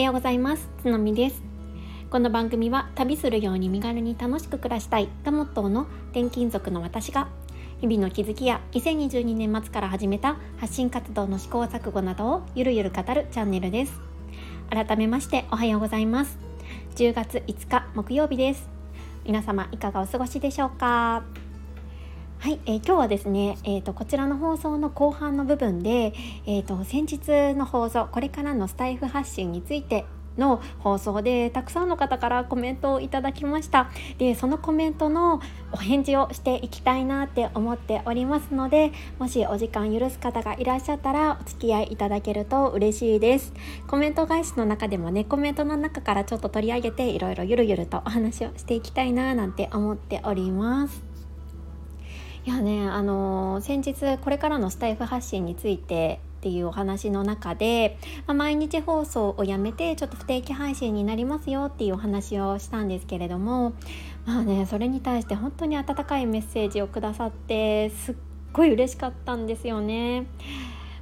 ようございます。つのみです。この番組は旅するように身軽に楽しく暮らしたい。がモットーの転勤族の私が日々の気づきや2022年末から始めた発信活動の試行錯誤などをゆるゆる語るチャンネルです。改めましておはようございます。10月5日木曜日です。皆様いかがお過ごしでしょうか？はい、えー、今日はですね、えーと、こちらの放送の後半の部分で、えーと、先日の放送これからのスタイフ発信についての放送でたくさんの方からコメントをいただきました。でそのコメントのお返事をしていきたいなって思っておりますのでもしお時間許す方がいらっしゃったらお付き合いいただけると嬉しいです。コメント返しの中でもねコメントの中からちょっと取り上げていろいろゆるゆるとお話をしていきたいななんて思っております。いやねあの、先日これからのスタイフ発信についてっていうお話の中で、まあ、毎日放送をやめてちょっと不定期配信になりますよっていうお話をしたんですけれどもまあねそれに対して本当に温かいメッセージをくださってすっごい嬉しかったんですよね。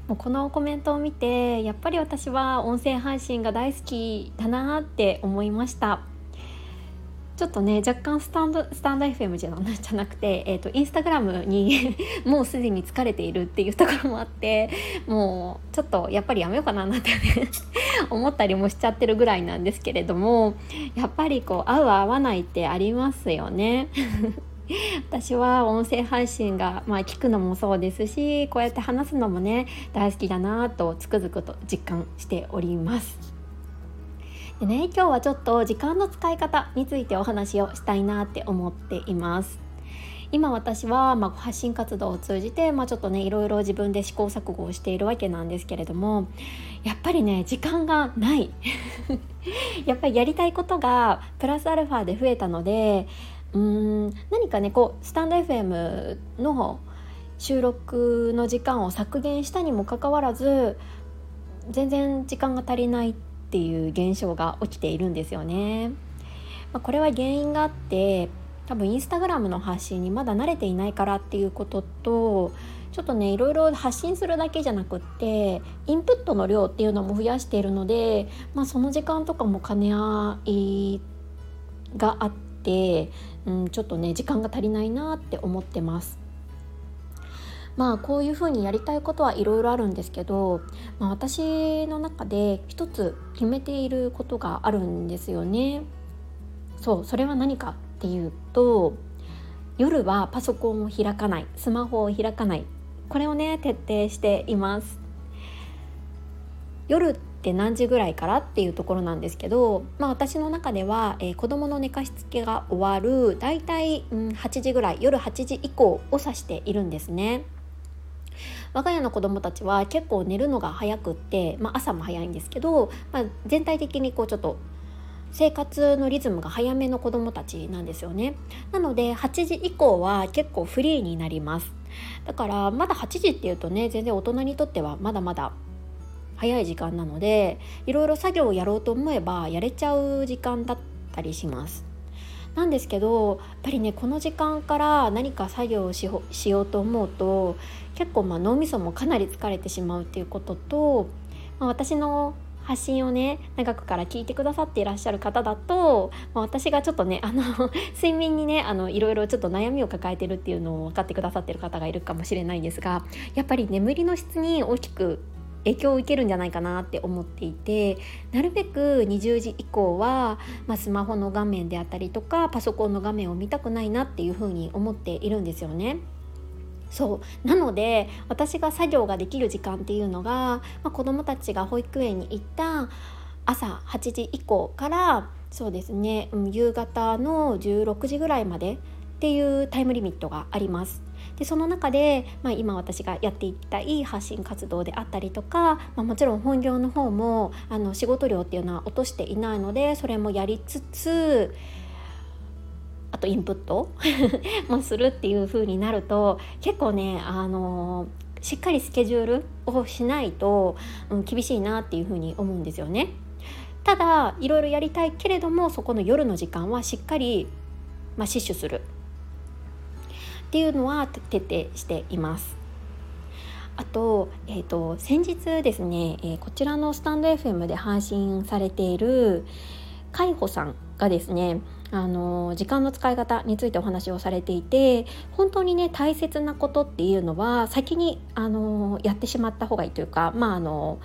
もうこのコメントを見てやっぱり私は音声配信が大好きだなって思いました。ちょっとね若干スタンドスタンド FM じゃなくて、えーと、インスタグラムに もうすでに疲れているっていうところもあってもうちょっとやっぱりやめようかななんて 思ったりもしちゃってるぐらいなんですけれどもやっぱりこう合う合わないってありますよね。私は音声配信が、まあ、聞くのもそうですしこうやって話すのもね大好きだなとつくづくと実感しております。でね今日はちょっと時間の使い方についてお話をしたいなって思っています。今私は、まあ、発信活動を通じて、まあ、ちょっとねいろいろ自分で試行錯誤をしているわけなんですけれどもやっぱりね時間がない。やっぱりやりたいことがプラスアルファで増えたのでうん何かねこうスタンド FM の収録の時間を削減したにもかかわらず全然時間が足りないっていう現象が起きているんですよね。まあ、これは原因があって多分インスタグラムの発信にまだ慣れていないからっていうこととちょっとねいろいろ発信するだけじゃなくってインプットの量っていうのも増やしているので、まあ、その時間とかも兼ね合いがあって、うん、ちょっとね時間が足りないなって思ってます。まあこういうふうにやりたいことはいろいろあるんですけど、まあ、私の中で一つ決めていることがあるんですよね。そうそれは何かっていうと夜はパソコンを開かないスマホを開かないこれをね徹底しています。夜って何時ぐらいからっていうところなんですけど、まあ、私の中では、えー、子どもの寝かしつけが終わるだいたい、うん、8時ぐらい夜8時以降を指しているんですね。我が家の子どもたちは結構寝るのが早くって、まあ、朝も早いんですけど、まあ、全体的にこうちょっと生活のリズムが早めの子どもたちなんですよね。なので8時以降は結構フリーになります。だからまだ8時っていうとね全然大人にとってはまだまだ早い時間なのでいろいろ作業をやろうと思えばやれちゃう時間だったりします。なんですけどやっぱりねこの時間から何か作業をしようと思うと結構まあ脳みそもかなり疲れてしまうっていうことと、まあ、私の発信をね長くから聞いてくださっていらっしゃる方だと、まあ、私がちょっとねあの 睡眠にねあのいろいろちょっと悩みを抱えてるっていうのを分かってくださってる方がいるかもしれないんですがやっぱり眠りの質に大きく影響を受けるんじゃないかなって思っていてなるべく20時以降は、まあ、スマホの画面であったりとかパソコンの画面を見たくないなっていうふうに思っているんですよね。そうなので私が作業ができる時間っていうのが、まあ、子どもたちが保育園に行った朝8時以降からそうですね、夕方の16時ぐらいまでっていうタイムリミットがあります。でその中で、まあ、今私がやっていきたい発信活動であったりとか、まあ、もちろん本業の方もあの仕事量っていうのは落としていないのでそれもやりつつあとインプット？もするっていう風になると結構ねあのしっかりスケジュールをしないと、うん、厳しいなっていう風に思うんですよね。ただいろいろやりたいけれどもそこの夜の時間はしっかり、まあ、死守するっていうのは徹底しています。あと,、えーと、先日ですね、えー、こちらのスタンド FM で配信されている海保さんがですねあの時間の使い方についてお話をされていて本当にね大切なことっていうのは先にあのやってしまった方がいいというかまああの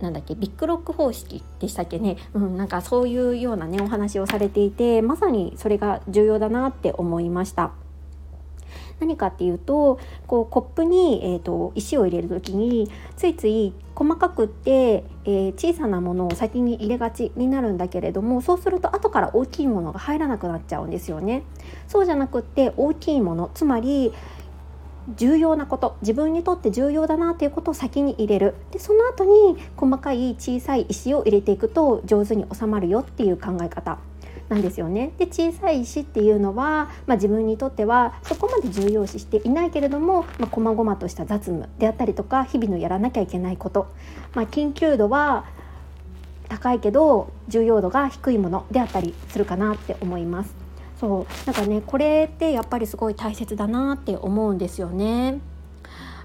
なんだっけビッグロック方式でしたっけね、うん、なんかそういうようなねお話をされていてまさにそれが重要だなって思いました。何かっていうとこうコップに、えーと、石を入れる時についつい細かくって、えー、小さなものを先に入れがちになるんだけれどもそうすると後から大きいものが入らなくなっちゃうんですよね。そうじゃなくって大きいものつまり重要なこと自分にとって重要だなということを先に入れるでその後に細かい小さい石を入れていくと上手に収まるよっていう考え方なんですよね。で小さい石っていうのは、まあ、自分にとってはそこまで重要視していないけれども、まあ、細々とした雑務であったりとか日々のやらなきゃいけないこと、まあ、緊急度は高いけど重要度が低いものであったりするかなって思います。そうなんかねこれってやっぱりすごい大切だなって思うんですよね。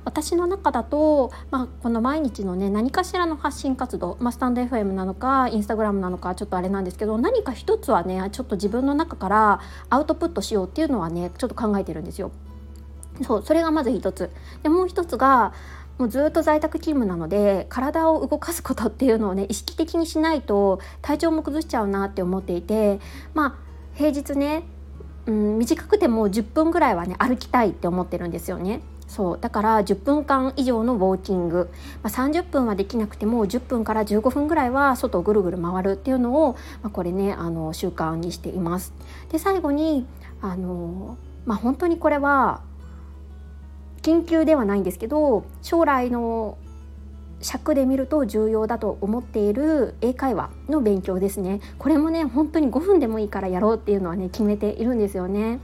私の中だと、まあ、この毎日のね何かしらの発信活動、まあ、スタンド FM なのかインスタグラムなのかちょっとあれなんですけど何か一つはねちょっと自分の中からアウトプットしようっていうのはねちょっと考えてるんですよ。そうそれがまず一つでもう一つがもうずっと在宅勤務なので体を動かすことっていうのをね意識的にしないと体調も崩しちゃうなって思っていてまあ平日ね、うん、短くても10分ぐらいはね歩きたいって思ってるんですよね。そうだから10分間以上のウォーキング、まあ、30分はできなくても10分から15分ぐらいは外をぐるぐる回るっていうのを、まあ、これねあの習慣にしています。で最後にあの、まあ、本当にこれは緊急ではないんですけど将来の尺で見ると重要だと思っている英会話の勉強ですねこれもね本当に5分でもいいからやろうっていうのはね決めているんですよね。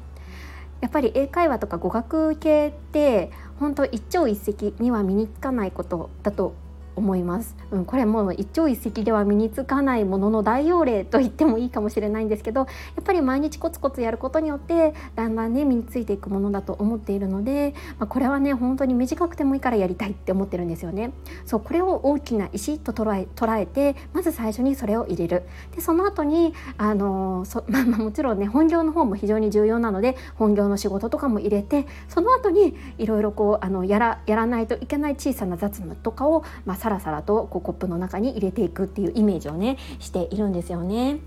やっぱり英会話とか語学系って本当一朝一夕には身につかないことだと思います、うん、これもう一朝一夕では身につかないものの大用例と言ってもいいかもしれないんですけどやっぱり毎日コツコツやることによってだんだんね身についていくものだと思っているので、まあ、これはね本当に短くてもいいからやりたいって思ってるんですよね。そうこれを大きな石と捉え捉えてまず最初にそれを入れる。でその後にあのそ、まあ、まあもちろんね本業の方も非常に重要なので本業の仕事とかも入れてその後にいろいろこうあのやらやらないといけない小さな雑務とかを、まあ、さらさらとこうコップの中に入れていくっていうイメージをねしているんですよね。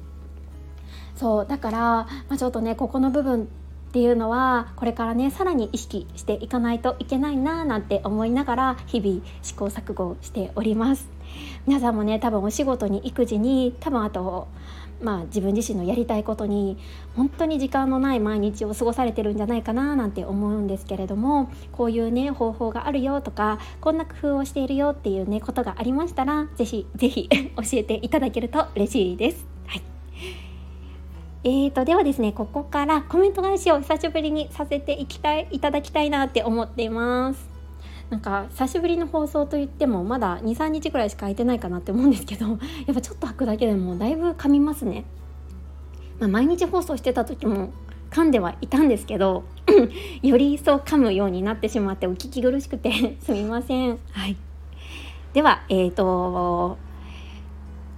そうだから、まあ、ちょっとねここの部分っていうのはこれからねさらに意識していかないといけないななんて思いながら日々試行錯誤しております皆さんもね多分お仕事に育児に多分あとまあ、自分自身のやりたいことに本当に時間のない毎日を過ごされてるんじゃないかななんて思うんですけれどもこういうね方法があるよとかこんな工夫をしているよっていうねことがありましたら是非是非教えていただけると嬉しいです。はいえーと、ではですねここからコメント返しを久しぶりにさせていきたいいただきたいなって思っています。なんか久しぶりの放送といってもまだ23日くらいしか空いてないかなって思うんですけど やっぱちょっと開くだけでもだいぶ噛みますね、まあ、毎日放送してた時も噛んではいたんですけど より一層噛むようになってしまってお聞き苦しくて すみません。はい。ではえっ、ー、と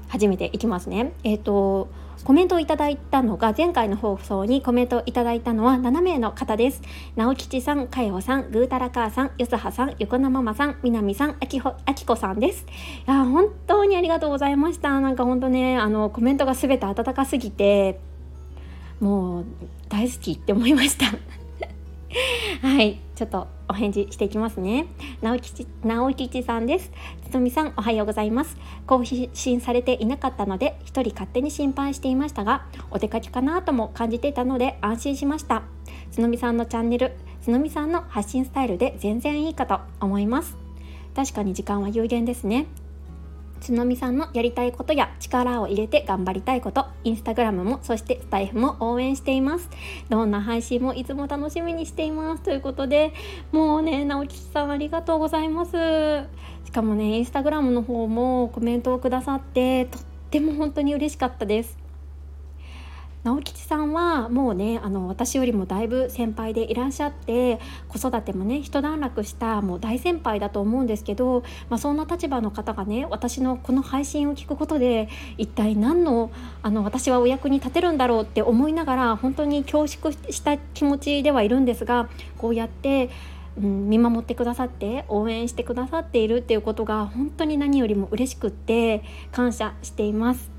始めていきますね。えっ、ー、とコメントをいただいたのが前回の放送にコメントをいただいたのは7名の方です。直吉さん、かよさん、ぐーたらかーさん、よすはさん、横なママさん、みなみさん、あきほあきこさんです。いや本当にありがとうございました。なんか本当ねあのコメントがすべて温かすぎてもう大好きって思いました。はい。ちょっとお返事していきますね。直吉直吉さんです。つとみさんおはようございます。更新されていなかったので一人勝手に心配していましたがお出かけかなとも感じていたので安心しました。つのみさんのチャンネルつのみさんの発信スタイルで全然いいかと思います。確かに時間は有限ですね。つのみさんのやりたいことや力を入れて頑張りたいことインスタグラムもそしてスタイフも応援しています。どんな配信もいつも楽しみにしています。ということでもうね直吉さんありがとうございます。しかもねインスタグラムの方もコメントをくださってとっても本当に嬉しかったです。直吉さんはもうねあの私よりもだいぶ先輩でいらっしゃって子育てもね一段落したもう大先輩だと思うんですけど、まあ、そんな立場の方がね私のこの配信を聞くことで一体何のあの私はお役に立てるんだろうって思いながら本当に恐縮した気持ちではいるんですがこうやってうん、見守ってくださって応援してくださっているっていうことが本当に何よりも嬉しくって感謝しています。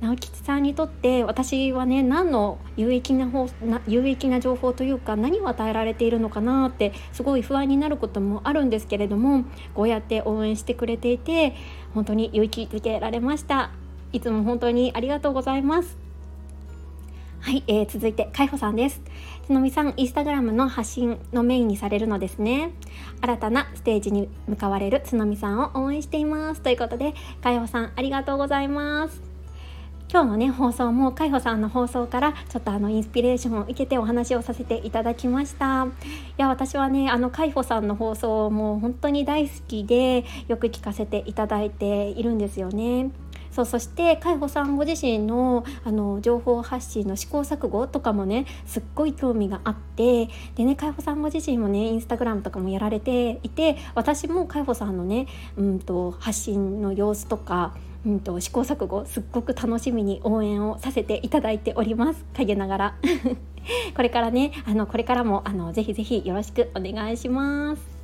直吉さんにとって私はね何の有益な方な有益な情報というか何を与えられているのかなってすごい不安になることもあるんですけれどもこうやって応援してくれていて本当に勇気づけられました。いつも本当にありがとうございます。はい、えー、続いて海保さんです。つのみさんインスタグラムの発信のメインにされるのですね。新たなステージに向かわれるつのみさんを応援しています。ということで海保さんありがとうございます。今日のね放送も海保さんの放送からちょっとあのインスピレーションを受けてお話をさせていただきました。いや私はねあの海保さんの放送も本当に大好きでよく聞かせていただいているんですよね。そうそして海保さんご自身のあの情報発信の試行錯誤とかもねすっごい興味があってでね海保さんご自身もねインスタグラムとかもやられていて私も海保さんのね、うんと発信の様子とかうんと、試行錯誤すっごく楽しみに応援をさせていただいております。陰ながら。これからねあのこれからもあのぜひぜひよろしくお願いします。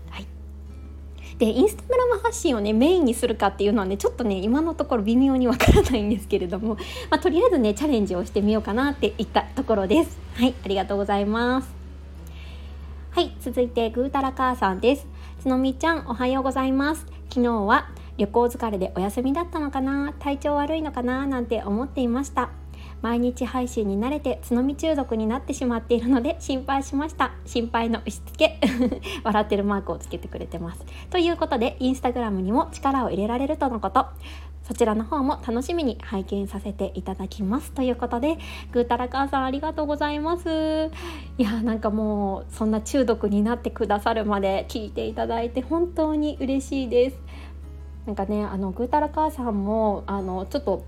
でインスタグラム発信をねメインにするかっていうのはねちょっとね今のところ微妙にわからないんですけれども、まあ、とりあえずねチャレンジをしてみようかなっていったところです。はいありがとうございます。はい続いてぐーたら母さんです。つのみちゃんおはようございます。昨日は旅行疲れでお休みだったのかな体調悪いのかななんて思っていました。毎日配信に慣れてつのみ中毒になってしまっているので心配しました。心配の押し付け。笑ってるマークをつけてくれてます。ということでインスタグラムにも力を入れられるとのこと。そちらの方も楽しみに拝見させていただきます。ということでぐーたら母さんありがとうございます。いやなんかもうそんな中毒になってくださるまで聞いていただいて本当に嬉しいです。なんかねあのぐーたら母さんもあのちょっと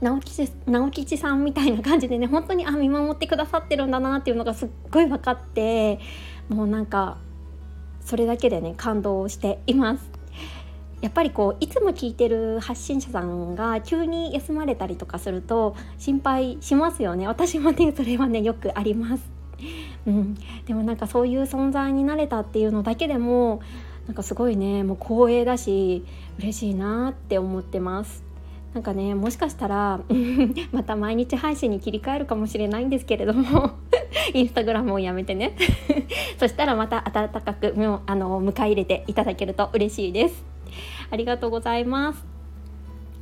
直吉直吉さんみたいな感じでね本当にあ見守ってくださってるんだなっていうのがすっごい分かってもうなんかそれだけでね感動しています。やっぱりこういつも聞いてる発信者さんが急に休まれたりとかすると心配しますよね。私もねそれはねよくあります、うん、でもなんかそういう存在になれたっていうのだけでもなんかすごいねもう光栄だし嬉しいなって思ってます。なんかねもしかしたら また毎日配信に切り替えるかもしれないんですけれども インスタグラムをやめてね。そしたらまた温かくあの迎え入れていただけると嬉しいです。ありがとうございます。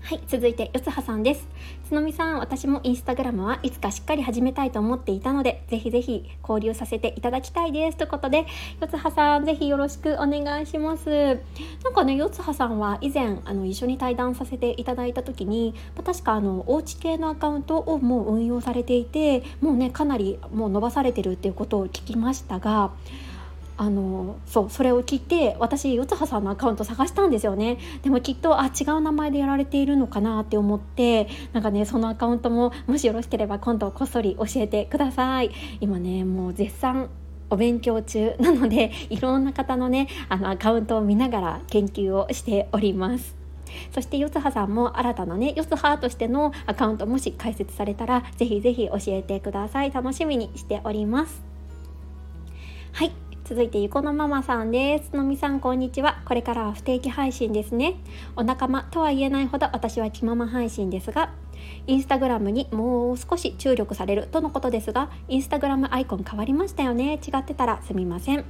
はい続いてよつはさんです。つのみさん私もインスタグラムはいつかしっかり始めたいと思っていたのでぜひぜひ交流させていただきたいです。ということでよつはさんぜひよろしくお願いします。なんかねよつはさんは以前あの一緒に対談させていただいた時に確かあのおうち系のアカウントをもう運用されていてもうねかなりもう伸ばされてるっていうことを聞きましたがあのそうそれを聞いて私四葉さんのアカウント探したんですよね。でもきっとあ違う名前でやられているのかなって思ってなんかねそのアカウントももしよろしければ今度こっそり教えてください。今ねもう絶賛お勉強中なので いろんな方のねあのアカウントを見ながら研究をしております。そして四葉さんも新たなね四葉としてのアカウントもし開設されたらぜひぜひ教えてください。楽しみにしております。はい。続いてゆこのママさんです。のみさんこんにちは。これからは不定期配信ですね。お仲間とは言えないほど私は気まま配信ですがインスタグラムにもう少し注力されるとのことですがインスタグラムアイコン変わりましたよね。違ってたらすみません。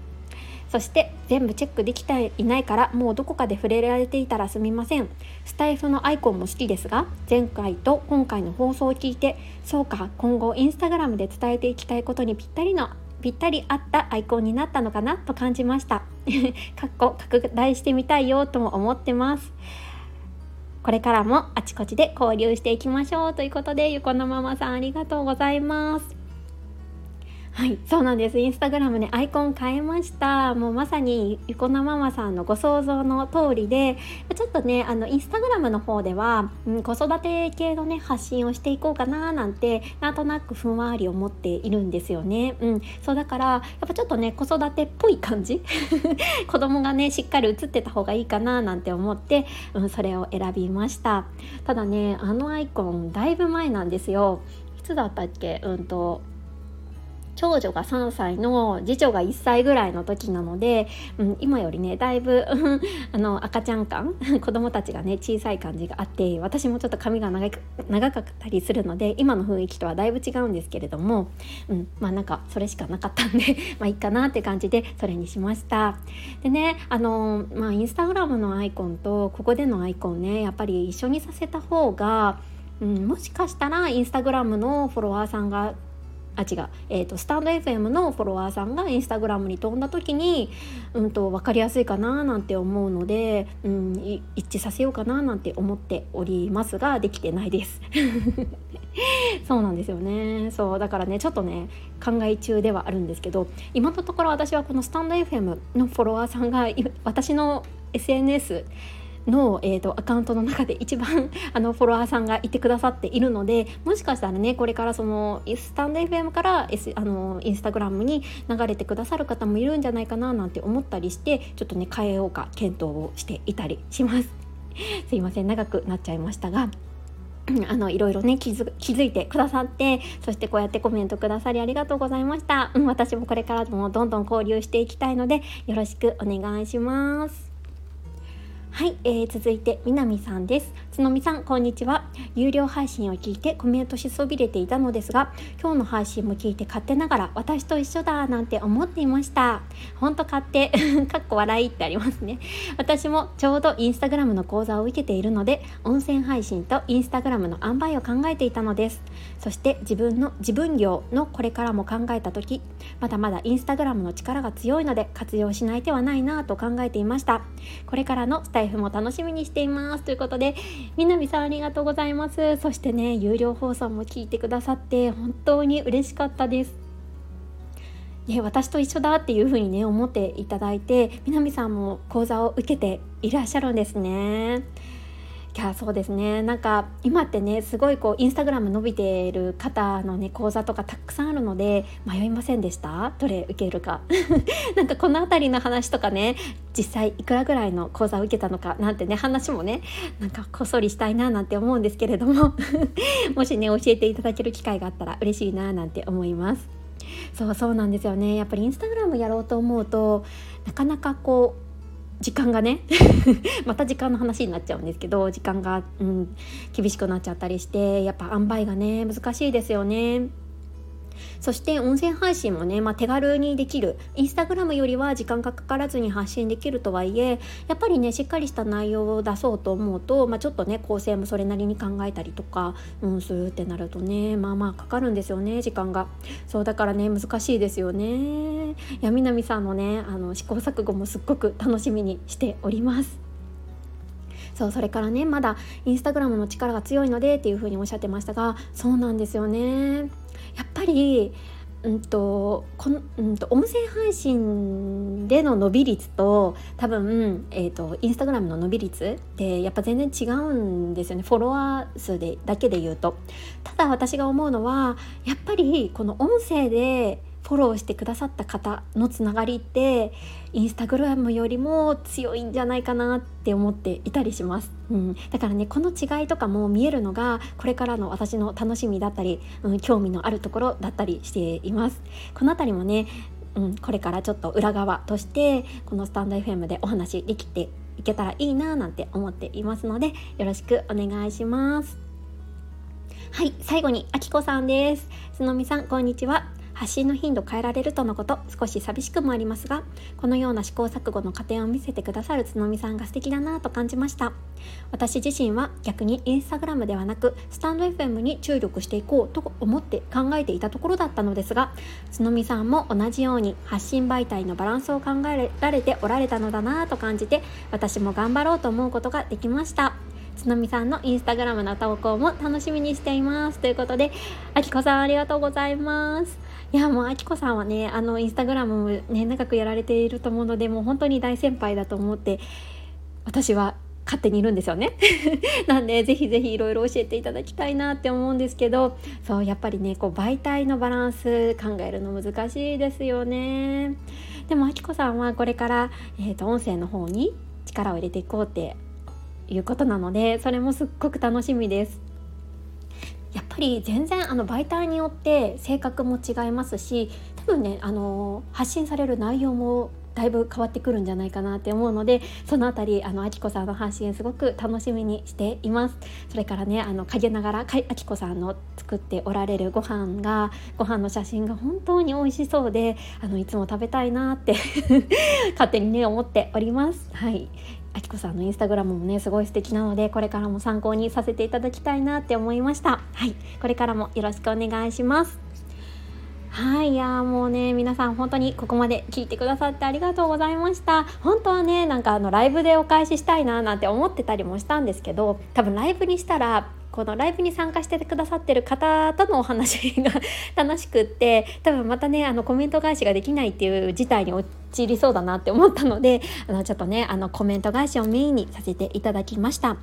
そして全部チェックできていないからもうどこかで触れられていたらすみません。スタイフのアイコンも好きですが前回と今回の放送を聞いてそうか今後インスタグラムで伝えていきたいことにぴったりのぴったり合ったアイコンになったのかなと感じました。かっこ拡大してみたいよとも思ってます。これからもあちこちで交流していきましょうということでゆこのママさんありがとうございます。はいそうなんです。インスタグラムねアイコン変えました。もうまさにゆこなママさんのご想像の通りでちょっとねあのインスタグラムの方では、うん、子育て系のね発信をしていこうかななんてなんとなくふんわり思っているんですよね。うんそうだからやっぱちょっとね子育てっぽい感じ？子供がねしっかり映ってた方がいいかななんて思って、うん、それを選びました。ただねあのアイコンだいぶ前なんですよ。いつだったっけ？うんと長女が3歳の次女が1歳ぐらいの時なので、うん、今よりねだいぶ あの赤ちゃん感 子供たちがね小さい感じがあって私もちょっと髪が長長かったりするので今の雰囲気とはだいぶ違うんですけれども、うん、まあなんかそれしかなかったんで まあいいかなって感じでそれにしました。でねあのまあインスタグラムのアイコンとここでのアイコンねやっぱり一緒にさせた方がうん、もしかしたらインスタグラムのフォロワーさんがあ違う、えーと、スタンド FM のフォロワーさんがインスタグラムに飛んだ時に、うんと、分かりやすいかななんて思うので、うん、一致させようかななんて思っておりますができてないです。そうなんですよね。そうだからねちょっとね考え中ではあるんですけど今のところ私はこのスタンド FM のフォロワーさんが私の SNS の、えーと、アカウントの中で一番 あのフォロワーさんがいてくださっているのでもしかしたらねこれからそのスタンド FM から、S、あのインスタグラムに流れてくださる方もいるんじゃないかななんて思ったりしてちょっとね変えようか検討をしていたりします。すいません長くなっちゃいましたが。あのいろいろね気づ気づいてくださってそしてこうやってコメントくださりありがとうございました、うん、私もこれからもどんどん交流していきたいのでよろしくお願いしますはい、えー、続いて南さんです。つのみさんこんにちは。有料配信を聞いてコメントしそびれていたのですが今日の配信も聞いて勝手ながら私と一緒だなんて思っていました。ほんと勝手 かっこ笑いってありますね。私もちょうどインスタグラムの講座を受けているので音声配信とインスタグラムの塩梅を考えていたのです。そして自分の自分業のこれからも考えた時まだまだインスタグラムの力が強いので活用しない手はないなと考えていました。これからのスタイイフも楽しみにしています。ということで南さんありがとうございます。そしてね有料放送も聞いてくださって本当に嬉しかったです。ね、私と一緒だっていう風にね思っていただいて南さんも講座を受けていらっしゃるんですね。いやそうですね。なんか今ってねすごいこうインスタグラム伸びている方のね講座とかたくさんあるので迷いませんでした？どれ受けるか。なんかこの辺りの話とかね実際いくらぐらいの講座を受けたのかなんてね話もねなんかこっそりしたいななんて思うんですけれども もしね教えていただける機会があったら嬉しいななんて思います。そうそうなんですよね。やっぱりインスタグラムやろうと思うとなかなかこう時間がね また時間の話になっちゃうんですけど時間が、うん、厳しくなっちゃったりしてやっぱ塩梅がね難しいですよね。そして音声配信もね、まあ、手軽にできる。インスタグラムよりは時間がかからずに発信できるとはいえやっぱりねしっかりした内容を出そうと思うと、まあ、ちょっとね構成もそれなりに考えたりとか、うん、するってなるとねまあまあかかるんですよね時間が。そうだからね難しいですよね。いや南さんのねあの試行錯誤もすっごく楽しみにしております。そうそれからねまだインスタグラムの力が強いのでっていうふうにおっしゃってましたがそうなんですよね。やっぱりうんとこのうんと音声配信での伸び率と多分、えーと、インスタグラムの伸び率ってやっぱ全然違うんですよね。フォロワー数でだけで言うと。ただ私が思うのはやっぱりこの音声でフォローしてくださった方のつながりってインスタグラムよりも強いんじゃないかなって思っていたりします、うん、だからねこの違いとかも見えるのがこれからの私の楽しみだったり、うん、興味のあるところだったりしています。この辺りもねうん、これからちょっと裏側としてこのスタンド FM でお話できていけたらいいななんて思っていますのでよろしくお願いします。はい最後にあきこさんです。すのみさんこんにちは。発信の頻度変えられるとのこと少し寂しくもありますがこのような試行錯誤の過程を見せてくださるつのみさんが素敵だなと感じました。私自身は逆にインスタグラムではなくスタンド FM に注力していこうと思って考えていたところだったのですがつのみさんも同じように発信媒体のバランスを考えられておられたのだなと感じて私も頑張ろうと思うことができました。つのみさんのインスタグラムの投稿も楽しみにしています。ということであきこさんありがとうございます。いやもうあきこさんはねあのインスタグラムもね長くやられていると思うのでもう本当に大先輩だと思って私は勝手にいるんですよね。なんでぜひぜひいろいろ教えていただきたいなって思うんですけどそうやっぱりねこう媒体のバランス考えるの難しいですよね。でもあきこさんはこれから、えーと、音声の方に力を入れていこうっていうことなのでそれもすっごく楽しみです。やっぱり全然あの媒体によって性格も違いますし多分ねあの発信される内容もだいぶ変わってくるんじゃないかなって思うのでそのあたりあのあきこさんの発信すごく楽しみにしています。それからねあの陰ながらあきこさんの作っておられるご飯がご飯の写真が本当に美味しそうであのいつも食べたいなって 勝手にね思っております。はい。あきこさんのインスタグラムもねすごい素敵なのでこれからも参考にさせていただきたいなって思いました。はい。これからもよろしくお願いします。はい。いやもうね皆さん本当にここまで聞いてくださってありがとうございました。本当はねなんかあのライブでお返ししたいななんて思ってたりもしたんですけど多分ライブにしたらこのライブに参加してくださってる方とのお話が楽しくって多分またねあのコメント返しができないっていう事態に陥りそうだなって思ったのであのちょっとねあのコメント返しをメインにさせていただきました。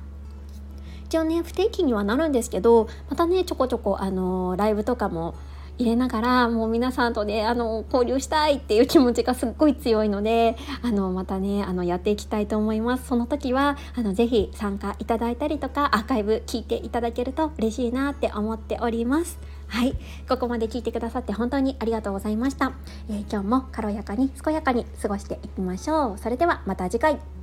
一応ね不定期にはなるんですけどまたねちょこちょこあのライブとかも入れながらもう皆さんとねあの交流したいっていう気持ちがすっごい強いのであのまたねあのやっていきたいと思います。その時はあのぜひ参加いただいたりとかアーカイブ聞いていただけると嬉しいなって思っております。はい。ここまで聞いてくださって本当にありがとうございました、えー、今日も軽やかに健やかに過ごしていきましょう。それではまた次回。